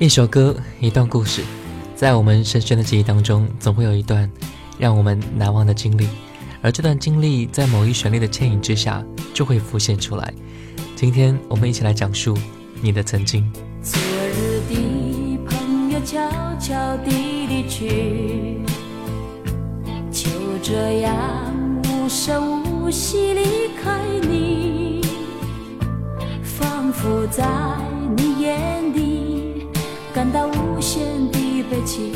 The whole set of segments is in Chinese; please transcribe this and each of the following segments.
一首歌，一段故事，在我们深深的记忆当中，总会有一段让我们难忘的经历，而这段经历在某一旋律的牵引之下，就会浮现出来。今天我们一起来讲述你的曾经。昨日的朋友悄悄地离去，就这样无声无息离开你，仿佛在你眼底感到无限的悲戚，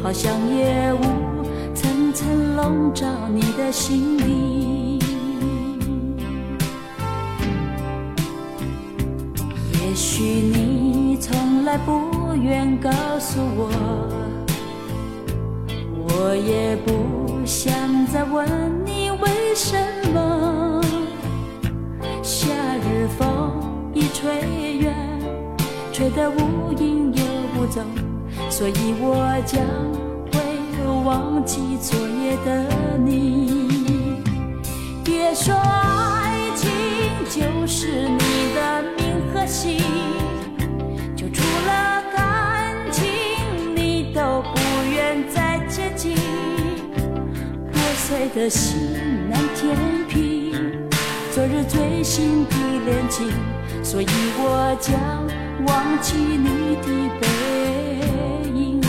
好像夜雾层层笼罩你的心里。也许你从来不愿告诉我，我也不想再问你为什么。夏日风已吹远，吹得无影不走，所以我将会忘记昨夜的你。别说爱情就是你的命和心，就除了感情，你都不愿再接近。破碎的心难填平，昨日最心的恋情，所以我将忘记你的背影。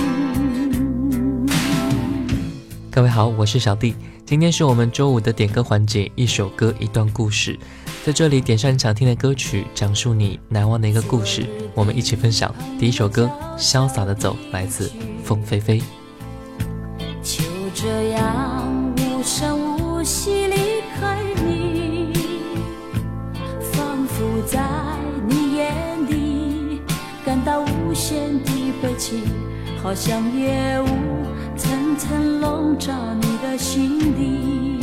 各位好，我是小弟。今天是我们周五的点歌环节，一首歌一段故事，在这里点上你想听的歌曲，讲述你难忘的一个故事，我们一起分享。第一首歌《潇洒的走》，来自凤飞飞。就这样无限的悲戚，好像夜雾层层笼罩你的心底。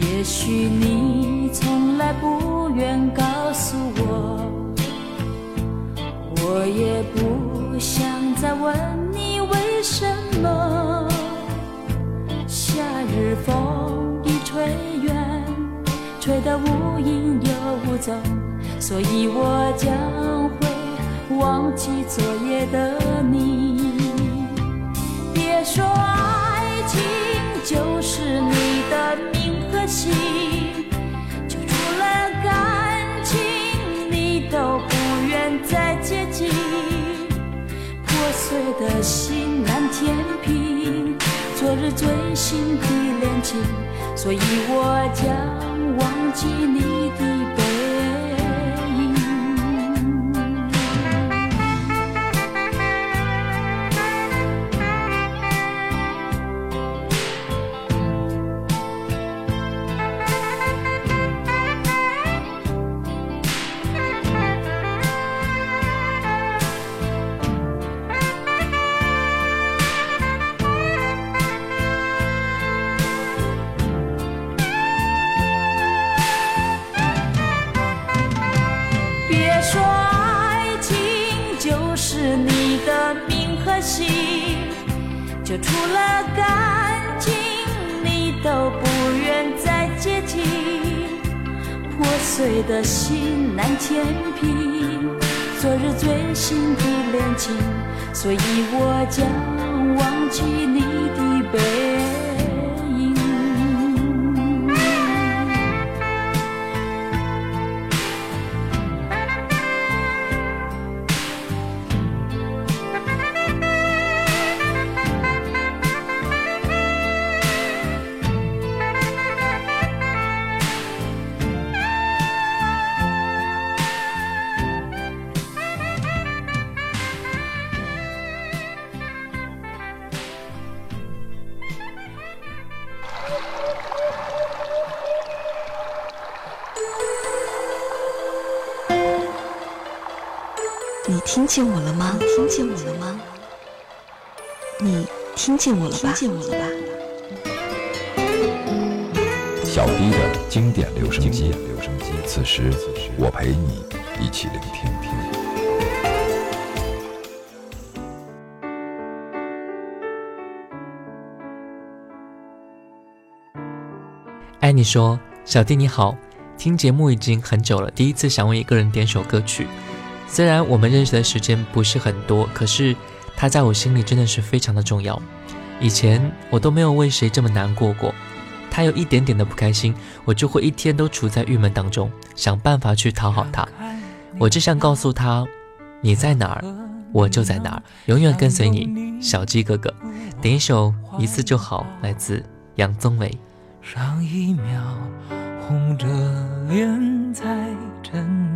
也许你从来不愿告诉我。我也不想再问你为什么。夏日风已吹远，吹得无影走，所以我将会忘记昨夜的你。别说爱情就是你的命和心，就除了感情，你都不愿再接近。破碎的心难填平，昨日最新的恋情，所以我将忘记你的是你的名和心，就除了感情，你都不愿再接近。破碎的心难填平，昨日最新的恋情，所以我将忘记你的背见我了吗？你听见我了吧？听见我了吧？小 D 的经典留声机，留声机。此时，我陪你一起聆听。艾妮说：“小弟你好，听听节目已经很久了，第一次想为一个人点首歌曲。虽然我们认识的时间不是很多，可是他在我心里真的是非常的重要。以前我都没有为谁这么难过过，他有一点点的不开心，我就会一天都处在郁闷当中，想办法去讨好他。我只想告诉他，你在哪儿，我就在哪儿，永远跟随你，小鸡哥哥。点一首《一次就好》，来自杨宗纬。上一秒红着脸在争，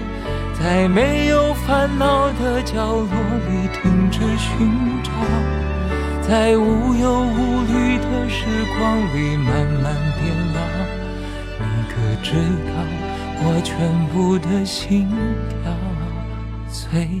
在没有烦恼的角落里停止寻找，在无忧无虑的时光里慢慢变老。你可知道我全部的心跳最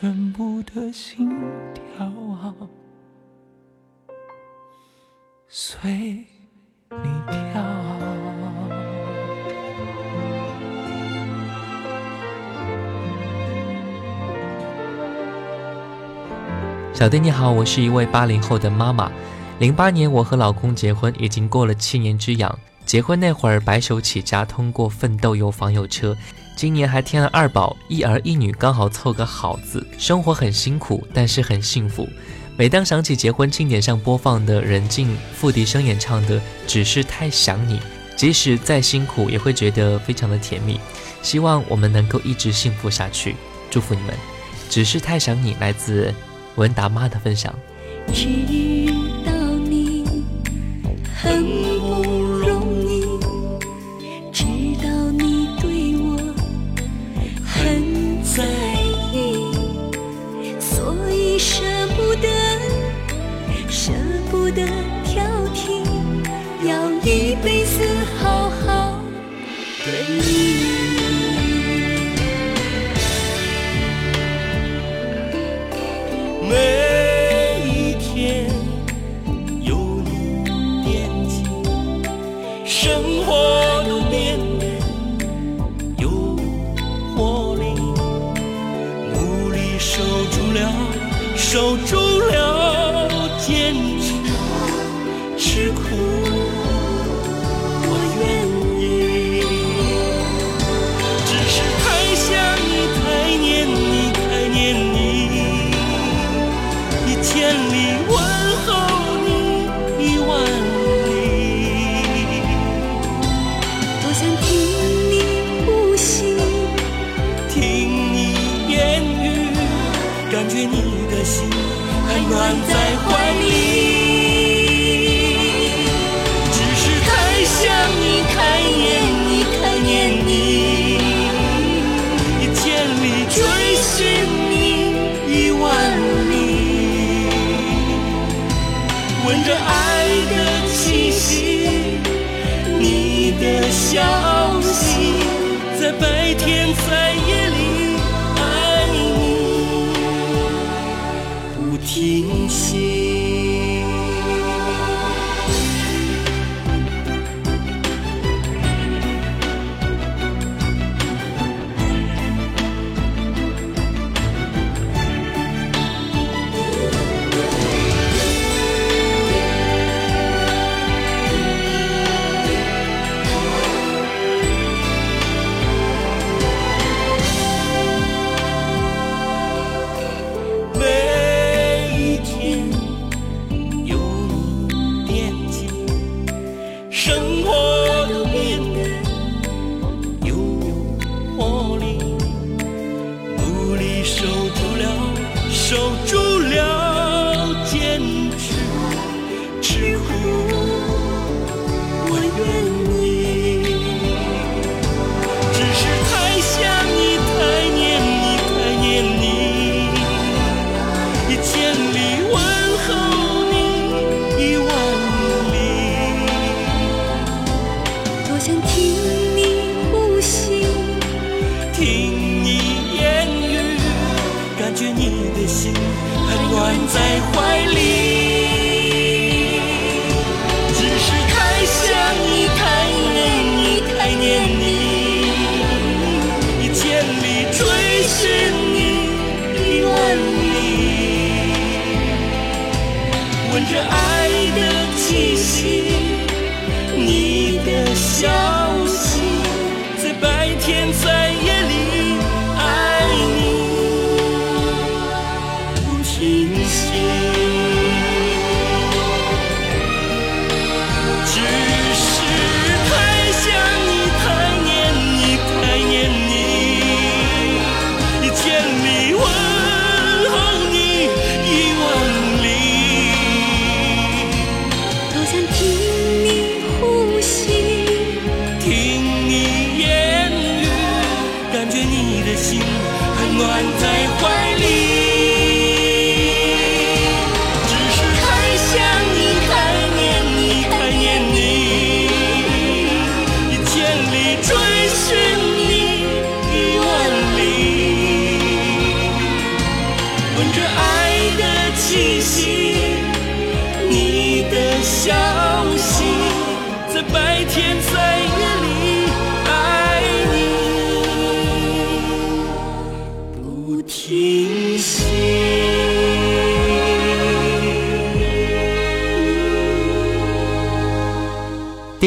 全部的心跳啊，随你跳。小弟你好，我是一位八零后的妈妈。零八年我和老公结婚，已经过了七年之痒。结婚那会儿白手起家，通过奋斗有房有车。今年还添了二宝，一儿一女，刚好凑个好字。生活很辛苦，但是很幸福。每当想起结婚庆典上播放的任静、付笛声演唱的《只是太想你》，即使再辛苦，也会觉得非常的甜蜜。希望我们能够一直幸福下去，祝福你们。《只是太想你》来自文达妈的分享。知道你很。的这爱的气息你的消息在白天在夜里爱你。不停息。暖的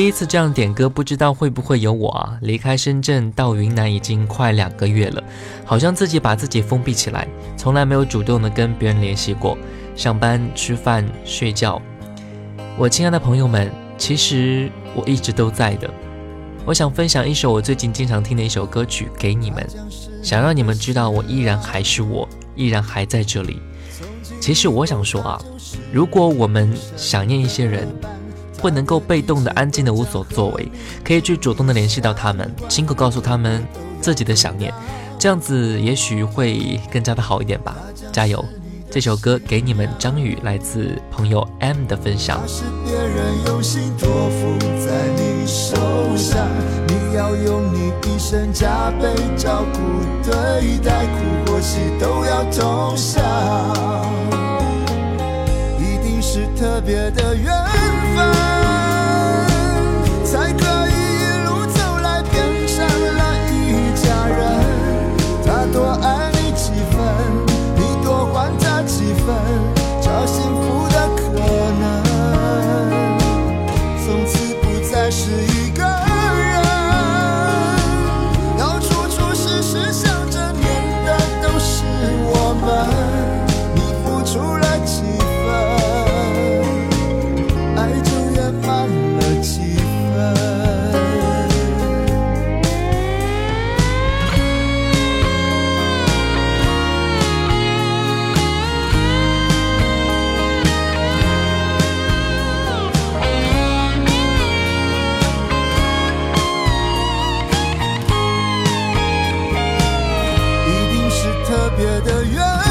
第一次这样点歌不知道会不会有我啊？离开深圳到云南已经快两个月了好像自己把自己封闭起来从来没有主动的跟别人联系过上班吃饭睡觉我亲爱的朋友们其实我一直都在的。我想分享一首我最近经常听的一首歌曲给你们。想让你们知道我依然还是我依然还在这里。其实我想说啊如果我们想念一些人不能够被动的安静的无所作为可以去主动的联系到他们亲口告诉他们自己的想念。这样子也许会更加的好一点吧。加油。这首歌给你们张宇来自朋友 m 的分享是别人用心托付在你手上你要用你一生加倍照顾对待苦或喜都要同享。一定是特别的缘分，别的缘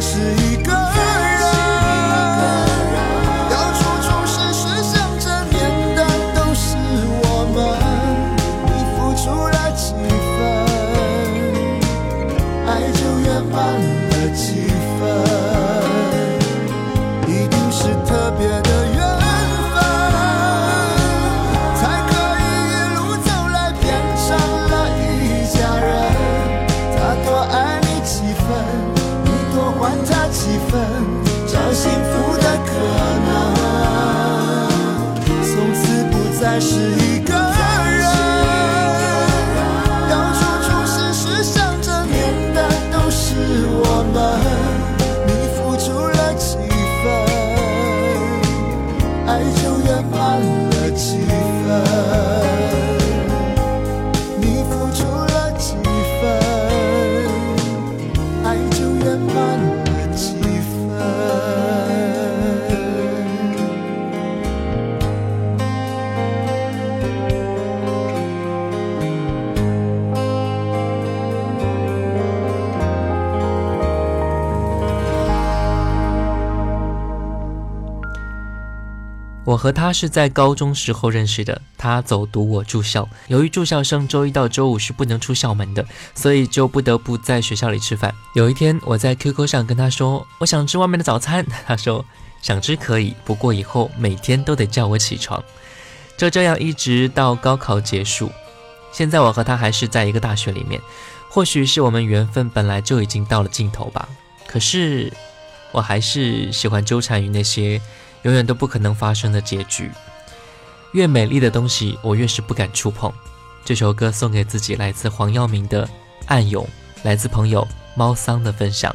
是我和他是在高中时候认识的，他走读我住校，由于住校生周一到周五是不能出校门的，所以就不得不在学校里吃饭。有一天我在 QQ 上跟他说我想吃外面的早餐，他说想吃可以，不过以后每天都得叫我起床。就这样一直到高考结束，现在我和他还是在一个大学里面，或许是我们缘分本来就已经到了尽头吧。可是我还是喜欢纠缠于那些。永远都不可能发生的结局。越美丽的东西，我越是不敢触碰。这首歌送给自己，来自黄耀明的《暗涌》，来自朋友猫桑的分享。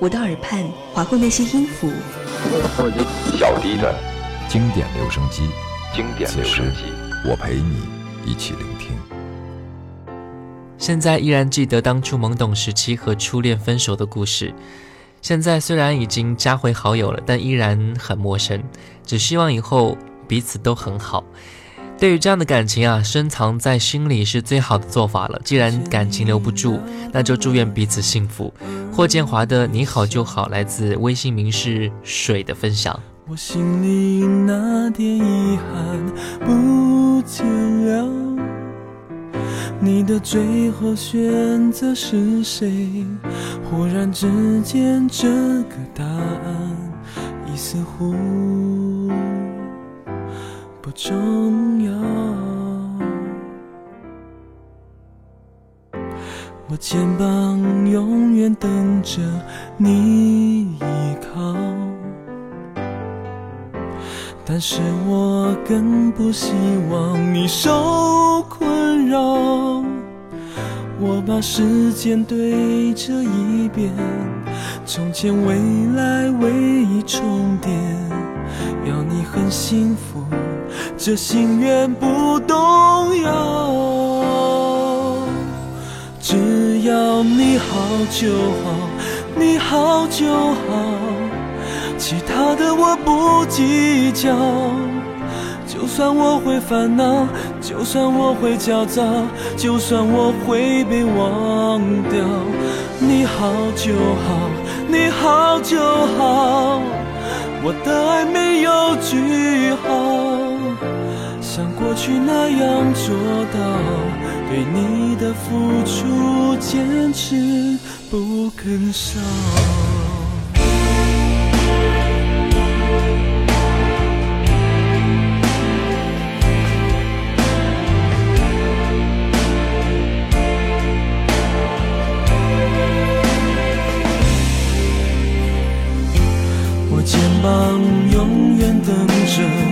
我的耳畔划过那些音符，小迪的经典留声机，经典留声机，我陪你一起聆听。现在依然记得当初懵懂时期和初恋分手的故事。现在虽然已经加回好友了，但依然很陌生。只希望以后彼此都很好。对于这样的感情啊，深藏在心里是最好的做法了。既然感情留不住，那就祝愿彼此幸福。霍建华的《你好就好》来自微信名是水的分享。我心里那点遗憾不见了，你的最后选择是谁？忽然之间，这个答案已似乎不重我肩膀永远等着你依靠。但是我更不希望你受困扰。我把时间对着一遍，从前未来唯一重点，要你很幸福，这心愿不动摇。只要你好就好，你好就好。其他的我不计较，就算我会烦恼，就算我会焦躁，就算我会被忘掉。你好就好，你好就好，我的爱没有句号，像过去那样做到，对你的付出坚持不肯少。我肩膀永远等着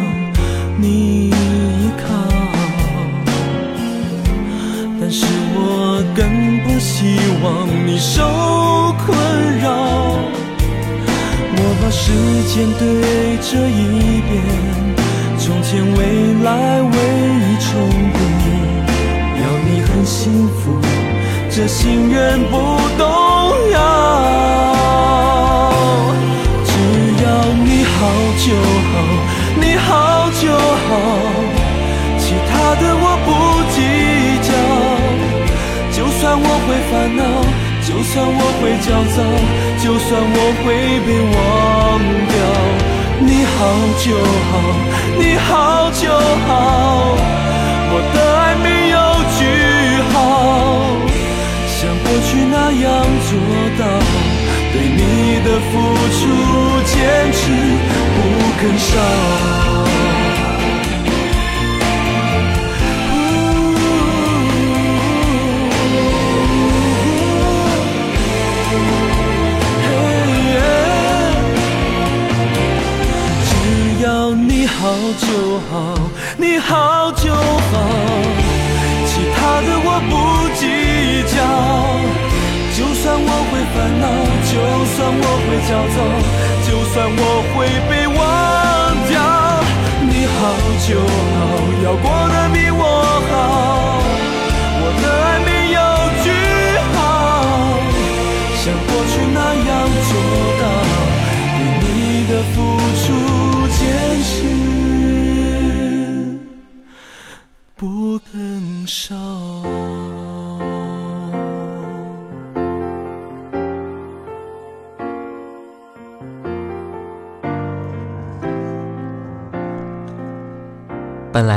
望你受困扰。我把时间对这一遍，从前未来唯一重叠，要你很幸福，这心愿不动摇。只要你好就好，你好就好，其他的我不会烦恼。就算我会焦躁，就算我会被忘掉，你好就好，你好就好，我的爱没有句号，像过去那样做到，对你的付出坚持不肯少。就好，你好就好，其他的我不计较。就算我会烦恼，就算我会焦躁，就算我会被忘掉，你好就好，要过得比我好。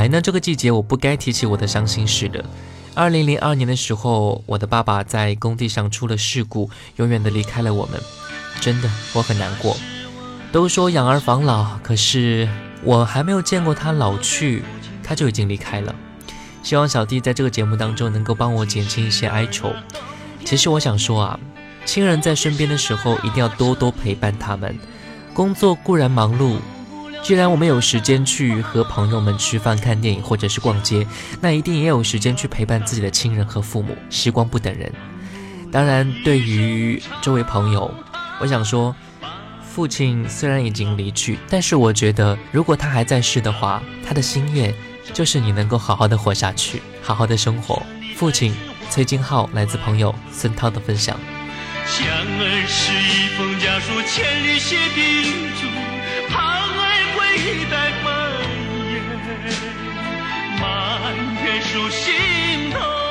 来呢，这个季节我不该提起我的伤心事的。二零零二年的时候，我的爸爸在工地上出了事故，永远的离开了我们。真的，我很难过。都说养儿防老，可是我还没有见过他老去，他就已经离开了。希望小弟在这个节目当中能够帮我减轻一些哀愁。其实我想说啊，亲人在身边的时候，一定要多多陪伴他们。工作固然忙碌。既然我们有时间去和朋友们吃饭、看电影或者是逛街，那一定也有时间去陪伴自己的亲人和父母。时光不等人。当然，对于这位朋友，我想说，父亲虽然已经离去，但是我觉得，如果他还在世的话，他的心愿就是你能够好好的活下去，好好的生活。父亲崔金浩，来自朋友孙涛的分享。相儿是一封家书，千里写叮嘱，一代蔓延满天，数心头。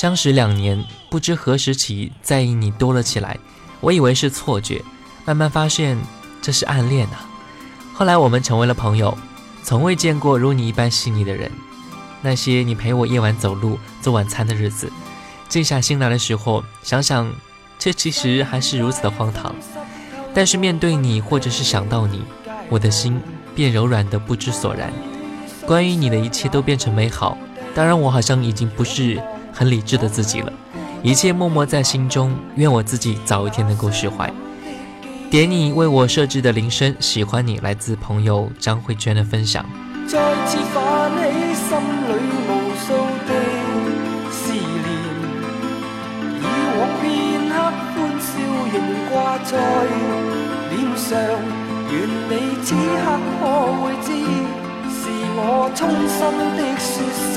相识两年，不知何时起在意你多了起来，我以为是错觉，慢慢发现这是暗恋啊。后来我们成为了朋友，从未见过如你一般细腻的人。那些你陪我夜晚走路、做晚餐的日子，静下心来的时候，想想，这其实还是如此的荒唐。但是面对你，或者是想到你，我的心变柔软的不知所然。关于你的一切都变成美好。当然，我好像已经不是很理智的自己了。一切默默在心中，愿我自己早一天能够释怀。点你为我设置的铃声，喜欢你，来自朋友张慧娟的分享。再次泛起心里无数的思念，以往片刻欢笑仍挂在脸上。愿你此刻可会知，是我衷心的说声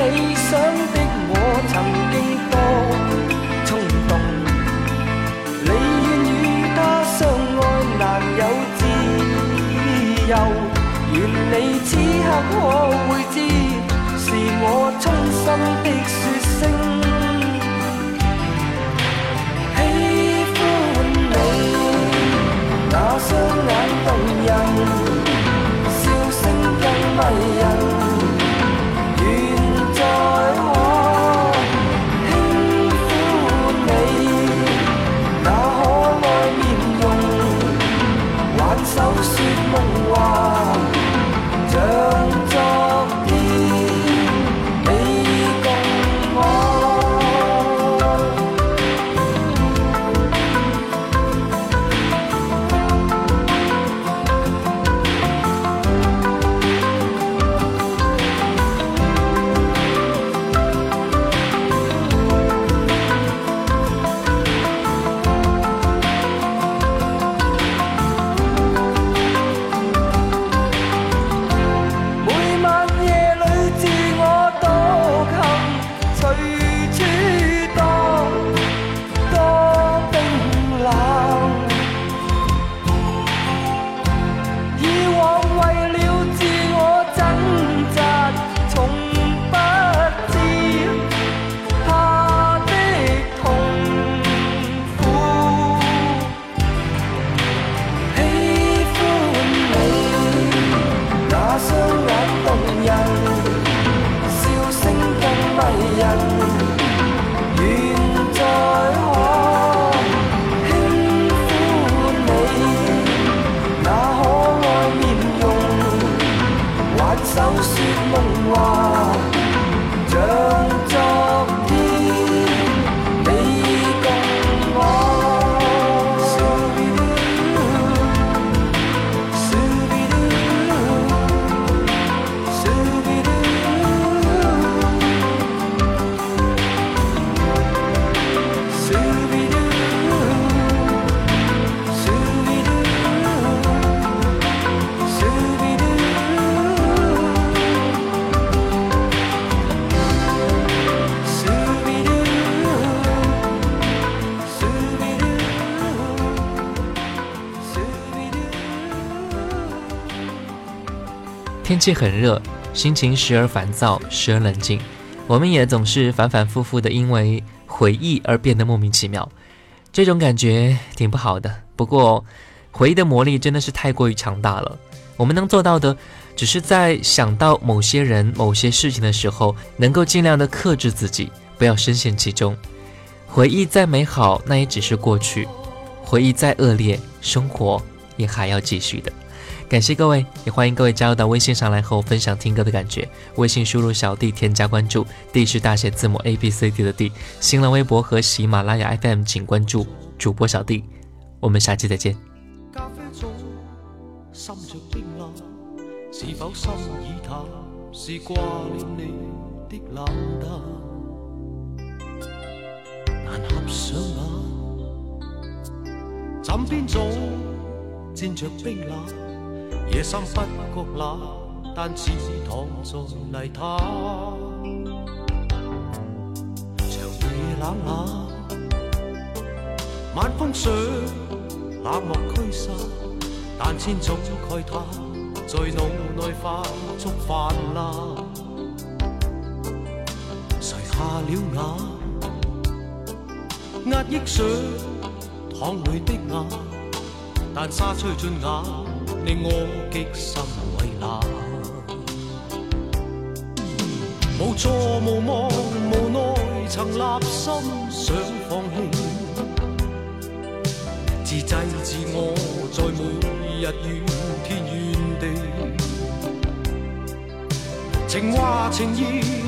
理想的我，曾经多冲动。你愿与他相爱，难有自由。愿你此刻可会知。是我衷心的气很热，心情时而烦躁，时而冷静。我们也总是反反复复的因为回忆而变得莫名其妙，这种感觉挺不好的。不过，回忆的魔力真的是太过于强大了。我们能做到的，只是在想到某些人、某些事情的时候，能够尽量的克制自己，不要深陷其中。回忆再美好，那也只是过去；回忆再恶劣，生活也还要继续的。感谢各位，也欢迎各位加入到微信上来和我分享听歌的感觉。微信输入小弟添加关注，D 是大写字母 A B C D 的 D。新浪微博和喜马拉雅 FM 请关注主播小弟。我们下期再见。咖啡中心着冰冷，是否心已淡？是挂念你的冷淡，难合上眼。枕边总沾着冰冷。夜深不觉冷，但似躺在泥潭。长夜冷冷，晚风想冷漠驱散，但千种慨叹在脑内快速泛滥。垂下了眼，压抑想淌泪的眼，但沙吹进眼，令我极心为难。无助无望无奈，曾立心想放弃。自制自我，在每日怨天怨地。情话情意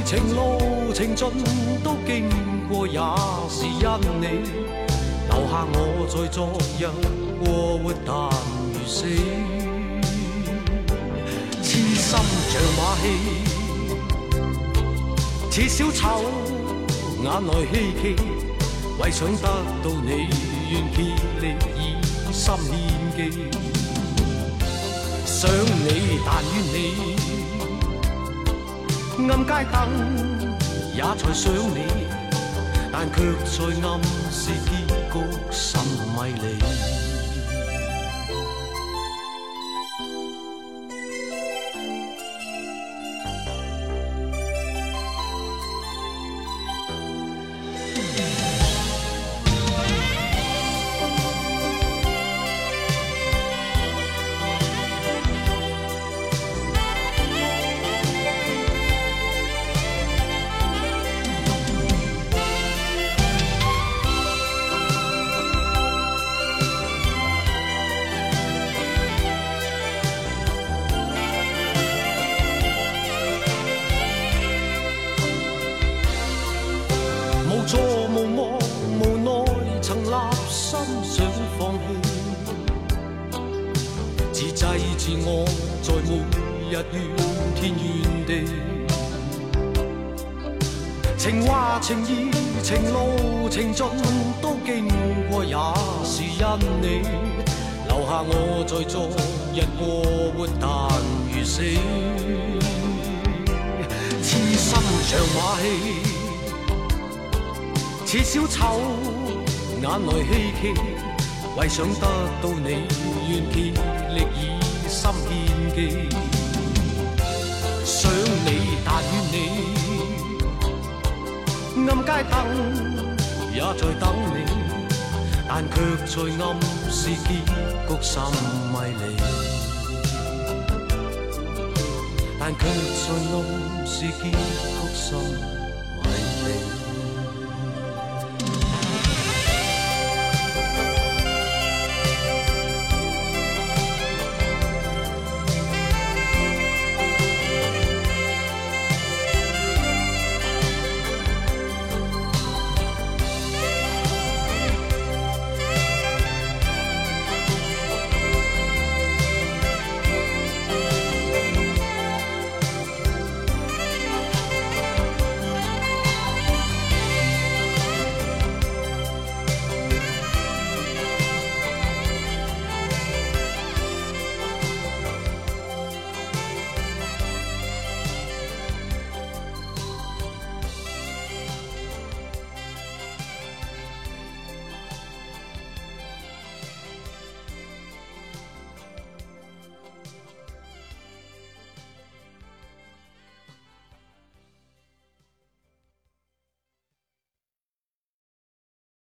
情路情尽都经过，也是因你留下我在昨日过活，但如死，心像马戏，似小丑，眼内希冀，为想得到你，愿竭力以心献技。想你，但愿你。暗街灯也在想你，但却在暗示结局甚迷离。你留下我在昨日过活，但如死，痴心像马戏。似小丑，眼内希冀，为想得到你，愿竭力以心献技。想你，但愿你，暗街灯也在等你，但却在暗示结局甚迷离，但却在暗示结局甚。